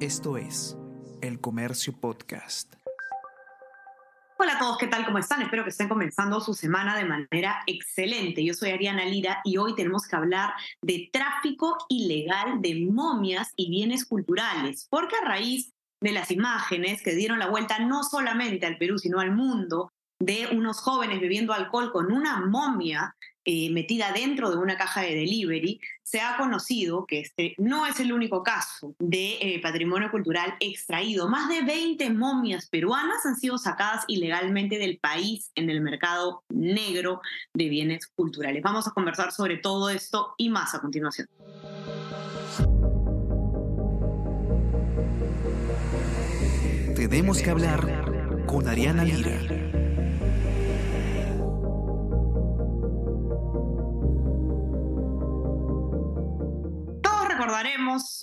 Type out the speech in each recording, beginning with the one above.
Esto es El Comercio Podcast. Hola a todos, ¿qué tal? ¿Cómo están? Espero que estén comenzando su semana de manera excelente. Yo soy Ariana Lira y hoy tenemos que hablar de tráfico ilegal de momias y bienes culturales, porque a raíz de las imágenes que dieron la vuelta no solamente al Perú, sino al mundo, de unos jóvenes bebiendo alcohol con una momia eh, metida dentro de una caja de delivery, se ha conocido que este no es el único caso de eh, patrimonio cultural extraído. Más de 20 momias peruanas han sido sacadas ilegalmente del país en el mercado negro de bienes culturales. Vamos a conversar sobre todo esto y más a continuación. Tenemos que hablar con Ariana Lira.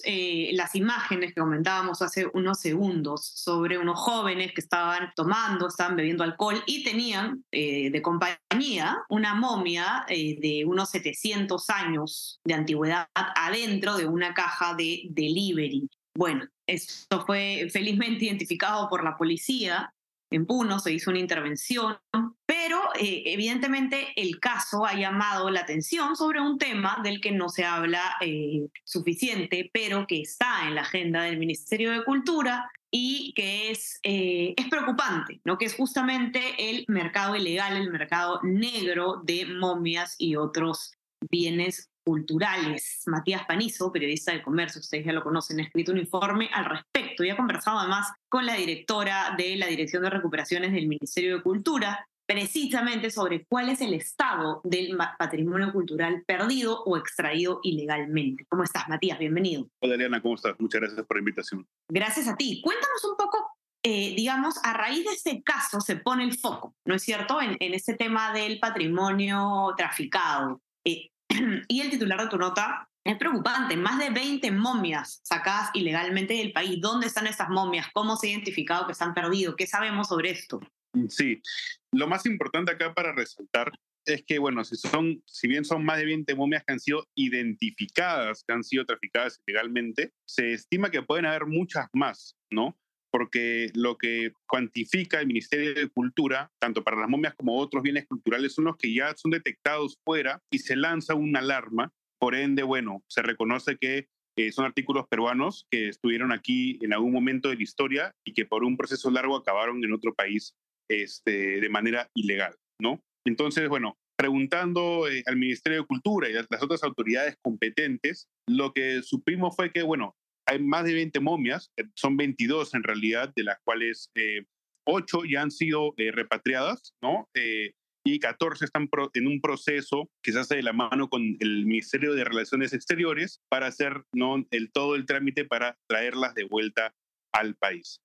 Eh, las imágenes que comentábamos hace unos segundos sobre unos jóvenes que estaban tomando, estaban bebiendo alcohol y tenían eh, de compañía una momia eh, de unos 700 años de antigüedad adentro de una caja de delivery. Bueno, esto fue felizmente identificado por la policía en Puno, se hizo una intervención, pero eh, evidentemente el caso ha llamado la atención sobre un tema del que no se habla eh, suficiente, pero que está en la agenda del Ministerio de Cultura y que es, eh, es preocupante, ¿no? que es justamente el mercado ilegal, el mercado negro de momias y otros bienes culturales. Matías Panizo, periodista de comercio, ustedes ya lo conocen, ha escrito un informe al respecto y ha conversado además con la directora de la Dirección de Recuperaciones del Ministerio de Cultura, precisamente sobre cuál es el estado del patrimonio cultural perdido o extraído ilegalmente. ¿Cómo estás, Matías? Bienvenido. Hola, Eliana, ¿cómo estás? Muchas gracias por la invitación. Gracias a ti. Cuéntanos un poco eh, digamos, a raíz de este caso se pone el foco, ¿no es cierto?, en, en este tema del patrimonio traficado. Eh, y el titular de tu nota es preocupante. Más de 20 momias sacadas ilegalmente del país. ¿Dónde están esas momias? ¿Cómo se ha identificado que se han perdido? ¿Qué sabemos sobre esto? Sí, lo más importante acá para resaltar es que, bueno, si, son, si bien son más de 20 momias que han sido identificadas, que han sido traficadas ilegalmente, se estima que pueden haber muchas más, ¿no? Porque lo que cuantifica el Ministerio de Cultura, tanto para las momias como otros bienes culturales, son los que ya son detectados fuera y se lanza una alarma. Por ende, bueno, se reconoce que eh, son artículos peruanos que estuvieron aquí en algún momento de la historia y que por un proceso largo acabaron en otro país este, de manera ilegal, ¿no? Entonces, bueno, preguntando eh, al Ministerio de Cultura y a las otras autoridades competentes, lo que supimos fue que, bueno, hay más de 20 momias, eh, son 22 en realidad, de las cuales eh, 8 ya han sido eh, repatriadas, ¿no? Eh, y 14 están en un proceso que se hace de la mano con el Ministerio de Relaciones Exteriores para hacer ¿no? el, todo el trámite para traerlas de vuelta al país.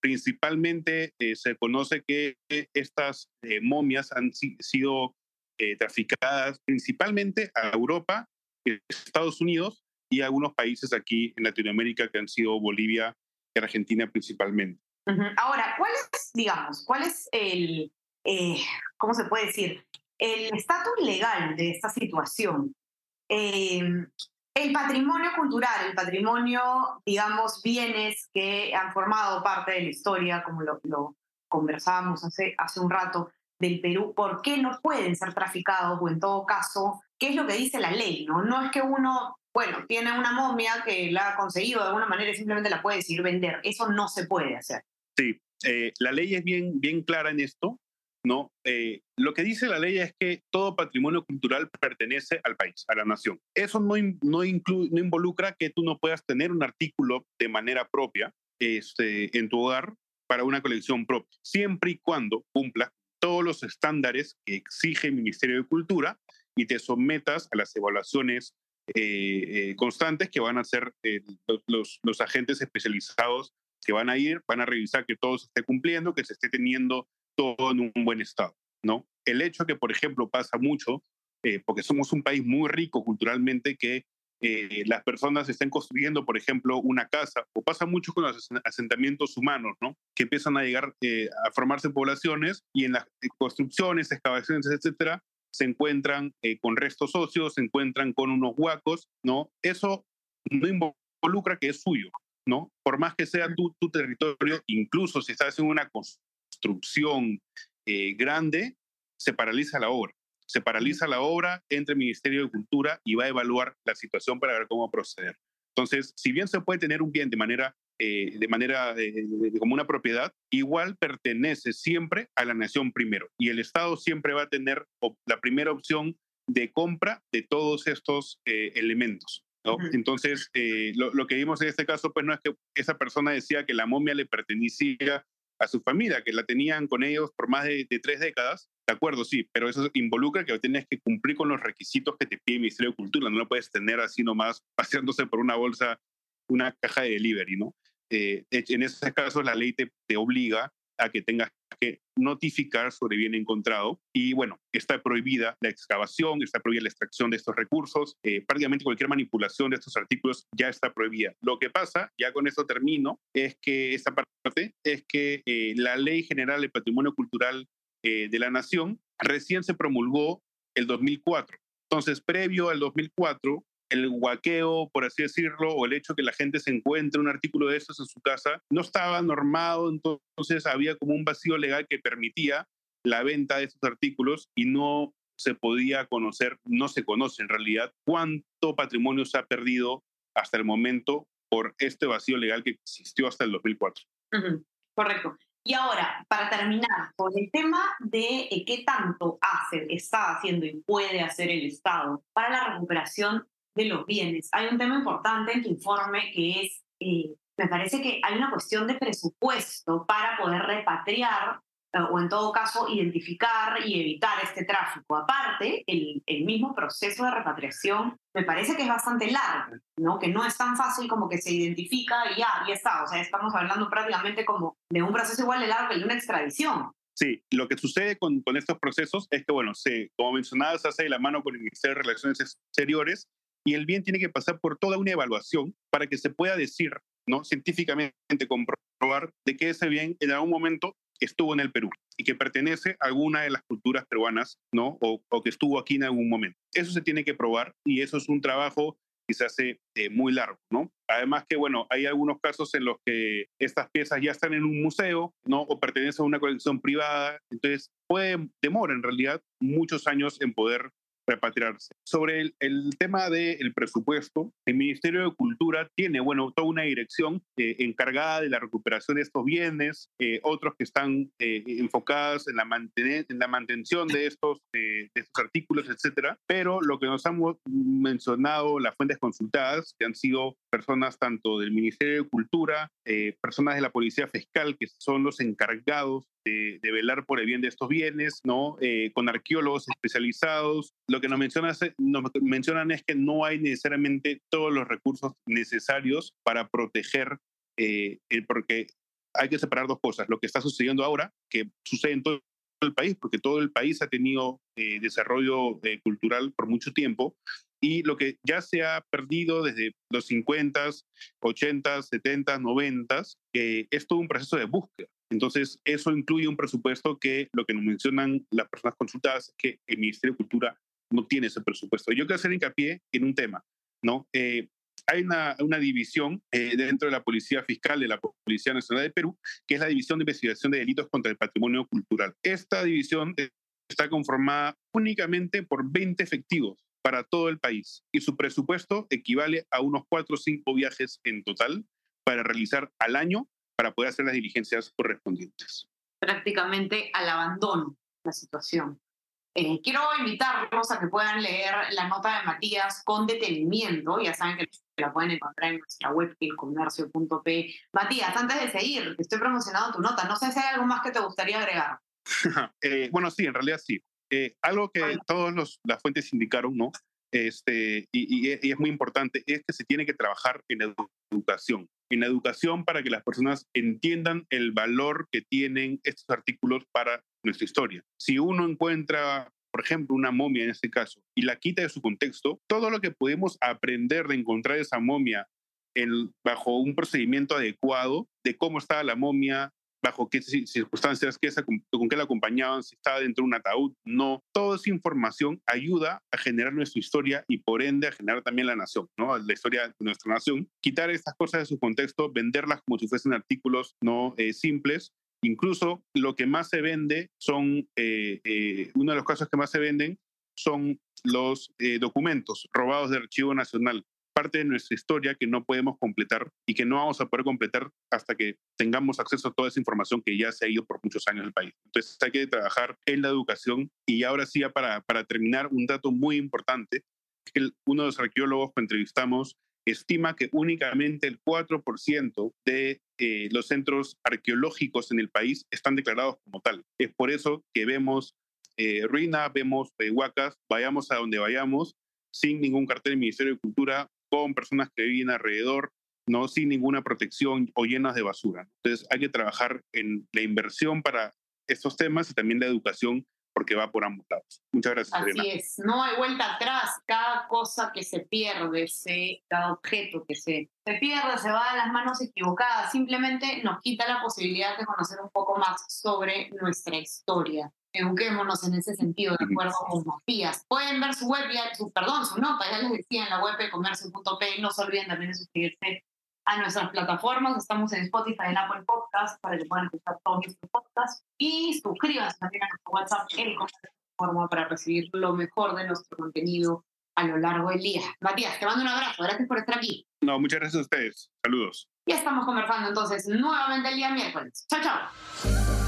principalmente se conoce que estas momias han sido traficadas principalmente a Europa, Estados Unidos y algunos países aquí en Latinoamérica que han sido Bolivia y Argentina principalmente. Ahora, ¿cuál es, digamos, cuál es el, eh, ¿cómo se puede decir? El estatus legal de esta situación. Em, el patrimonio cultural, el patrimonio, digamos, bienes que han formado parte de la historia, como lo, lo conversábamos hace, hace un rato, del Perú, ¿por qué no pueden ser traficados? O en todo caso, ¿qué es lo que dice la ley? No, no es que uno bueno, tiene una momia que la ha conseguido de alguna manera y simplemente la puede decidir vender. Eso no se puede hacer. Sí, eh, la ley es bien, bien clara en esto. ¿no? Eh, lo que dice la ley es que todo patrimonio cultural pertenece al país, a la nación. Eso no, no, no involucra que tú no puedas tener un artículo de manera propia este, en tu hogar para una colección propia, siempre y cuando cumpla todos los estándares que exige el Ministerio de Cultura y te sometas a las evaluaciones eh, eh, constantes que van a ser eh, los, los, agentes especializados que van a ir, van a revisar que todo se esté cumpliendo, que se esté teniendo todo en un buen estado, ¿no? El hecho que, por ejemplo, pasa mucho, porque somos un país muy rico culturalmente, que las personas estén construyendo, por ejemplo, una casa, o pasa mucho con los asentamientos humanos, ¿no? Que empiezan a llegar a formarse poblaciones y en las construcciones, excavaciones, etcétera, se encuentran eh, con restos óseos, se encuentran con unos huacos, ¿no? Eso no involucra que es suyo, ¿no? Por más que sea tu, tu territorio, incluso si estás en una construcción eh, grande, se paraliza la obra. Se paraliza la obra, entre el Ministerio de Cultura y va a evaluar la situación para ver cómo proceder. Entonces, si bien se puede tener un bien de manera, eh, de manera como una propiedad, igual pertenece siempre a la nación primero. Y el Estado siempre va a tener la primera opción de compra de todos estos eh, elementos. Entonces, eh, lo, que vimos en este caso, pues no es que esa persona decía que la momia le pertenecía a su familia, que la tenían con ellos por más de, tres décadas. De acuerdo, sí, pero eso involucra que tienes que cumplir con los requisitos que te pide el Ministerio de Cultura. No lo puedes tener así nomás paseándose por una bolsa, una caja de delivery, ¿no? En ese caso, la ley te, te obliga a que tengas que notificar sobre bien encontrado. Y bueno, está prohibida la excavación, está prohibida la extracción de estos recursos, eh, prácticamente cualquier manipulación de estos artículos ya está prohibida. Lo que pasa, ya con esto termino, es que esta parte es que eh, la Ley General de Patrimonio Cultural eh, de la Nación recién se promulgó el 2004. Entonces, previo al 2004, el guaqueo, por así decirlo, o el hecho que la gente se encuentre un artículo de estos en su casa, no estaba normado, entonces había como un vacío legal que permitía la venta de estos artículos y no se podía conocer, no se conoce en realidad cuánto patrimonio se ha perdido hasta el momento por este vacío legal que existió hasta el 2004. Correcto. Y ahora, para terminar, con el tema de eh, qué tanto hace, está haciendo y puede hacer el Estado para la recuperación los bienes. Hay un tema importante en tu informe que es, eh, me parece que hay una cuestión de presupuesto para poder repatriar eh, o en todo caso identificar y evitar este tráfico. Aparte, el, mismo proceso de repatriación me parece que es bastante largo, ¿no? que no es tan fácil como que se identifica y ya, ya está. O sea, estamos hablando prácticamente como de un proceso igual de largo que de una extradición. Sí, lo que sucede con, estos procesos es que, bueno, se, como mencionabas, hace de la mano con el Ministerio de Relaciones Exteriores y el bien tiene que pasar por toda una evaluación para que se pueda decir, ¿no? científicamente comprobar de que ese bien en algún momento estuvo en el Perú y que pertenece a alguna de las culturas peruanas, ¿no? O, que estuvo aquí en algún momento. Eso se tiene que probar y eso es un trabajo que se hace eh, muy largo, ¿no? Además que, bueno, hay algunos casos en los que estas piezas ya están en un museo, ¿no? O pertenecen a una colección privada, entonces puede, demora en realidad muchos años en poder repatriarse. Sobre el, el tema del presupuesto, el Ministerio de Cultura tiene, bueno, toda una dirección eh, encargada de la recuperación de estos bienes, eh, otros que están eh, enfocados en la, en la mantención de estos, de estos artículos, etcétera. Pero lo que nos han mencionado las fuentes consultadas, que han sido personas tanto del Ministerio de Cultura, personas de la Policía Fiscal, que son los encargados de, velar por el bien de estos bienes, ¿no? con arqueólogos especializados. Lo que nos mencionan, es que no hay necesariamente todos los recursos necesarios para proteger, eh, porque hay que separar dos cosas. Lo que está sucediendo ahora, que sucede en todo el país, porque todo el país ha tenido eh, desarrollo eh, cultural por mucho tiempo, y lo que ya se ha perdido desde los 50, 80, 70, 90, es todo un proceso de búsqueda. Entonces, eso incluye un presupuesto que lo que nos mencionan las personas consultadas es que el Ministerio de Cultura no tiene ese presupuesto. Yo quiero hacer hincapié en un tema, ¿no? Eh, hay una, división eh, dentro de la Policía Fiscal de la Policía Nacional de Perú, que es la División de Investigación de Delitos contra el Patrimonio Cultural. Esta división está conformada únicamente por 20 efectivos para todo el país y su presupuesto equivale a unos 4 o 5 viajes en total para realizar al año para poder hacer las diligencias correspondientes. Prácticamente al abandono la situación. Eh, quiero invitarlos a que puedan leer la nota de Matías con detenimiento. Ya saben que la pueden encontrar en nuestra web, elcomercio.p. Matías, antes de seguir, estoy promocionando tu nota. No sé si hay algo más que te gustaría agregar. Eh, bueno, sí, en realidad sí. Eh, algo que todas las fuentes indicaron, ¿no? Este, y, y, es muy importante, es que se tiene que trabajar en educación. En educación para que las personas entiendan el valor que tienen estos artículos para nuestra historia. Si uno encuentra, por ejemplo, una momia en este caso y la quita de su contexto, todo lo que podemos aprender de encontrar esa momia bajo un procedimiento adecuado de cómo estaba la momia, bajo qué circunstancias, qué, con qué la acompañaban, si estaba dentro de un ataúd, no. Toda esa información ayuda a generar nuestra historia y por ende a generar también la nación, ¿no? La historia de nuestra nación. Quitar estas cosas de su contexto, venderlas como si fuesen artículos no eh, simples. Incluso lo que más se vende son, eh, eh, uno de los casos que más se venden son los documentos robados del Archivo Nacional parte de nuestra historia que no podemos completar y que no vamos a poder completar hasta que tengamos acceso a toda esa información que ya se ha ido por muchos años del país. Entonces hay que trabajar en la educación y ahora sí, para, para terminar, un dato muy importante, que uno de los arqueólogos que entrevistamos estima que únicamente el 4% de eh, los centros arqueológicos en el país están declarados como tal. Es por eso que vemos eh, ruinas, vemos eh, huacas, vayamos a donde vayamos, sin ningún cartel del Ministerio de Cultura, con personas que viven alrededor, no sin ninguna protección o llenas de basura. Entonces hay que trabajar en la inversión para estos temas y también la educación porque va por ambos lados. Muchas gracias. Así es, no hay vuelta atrás. Cada cosa que se pierde, se, cada objeto que se, se pierde, se va a las manos equivocadas. Simplemente nos quita la posibilidad de conocer un poco más sobre nuestra historia eduquémonos en ese sentido, de acuerdo con Matías. Pueden ver su web, su, perdón, su nota, ya les decía en la web de comercio.p. No se olviden también de suscribirse a nuestras plataformas. Estamos en Spotify, en Apple Podcast, para que puedan escuchar todos nuestros podcasts. Y suscríbanse también a nuestro WhatsApp, el forma para recibir lo mejor de nuestro contenido a lo largo del día. Matías, te mando un abrazo. Gracias por estar aquí. No, muchas gracias a ustedes. Saludos. Ya estamos conversando entonces nuevamente el día miércoles. Chao, chao.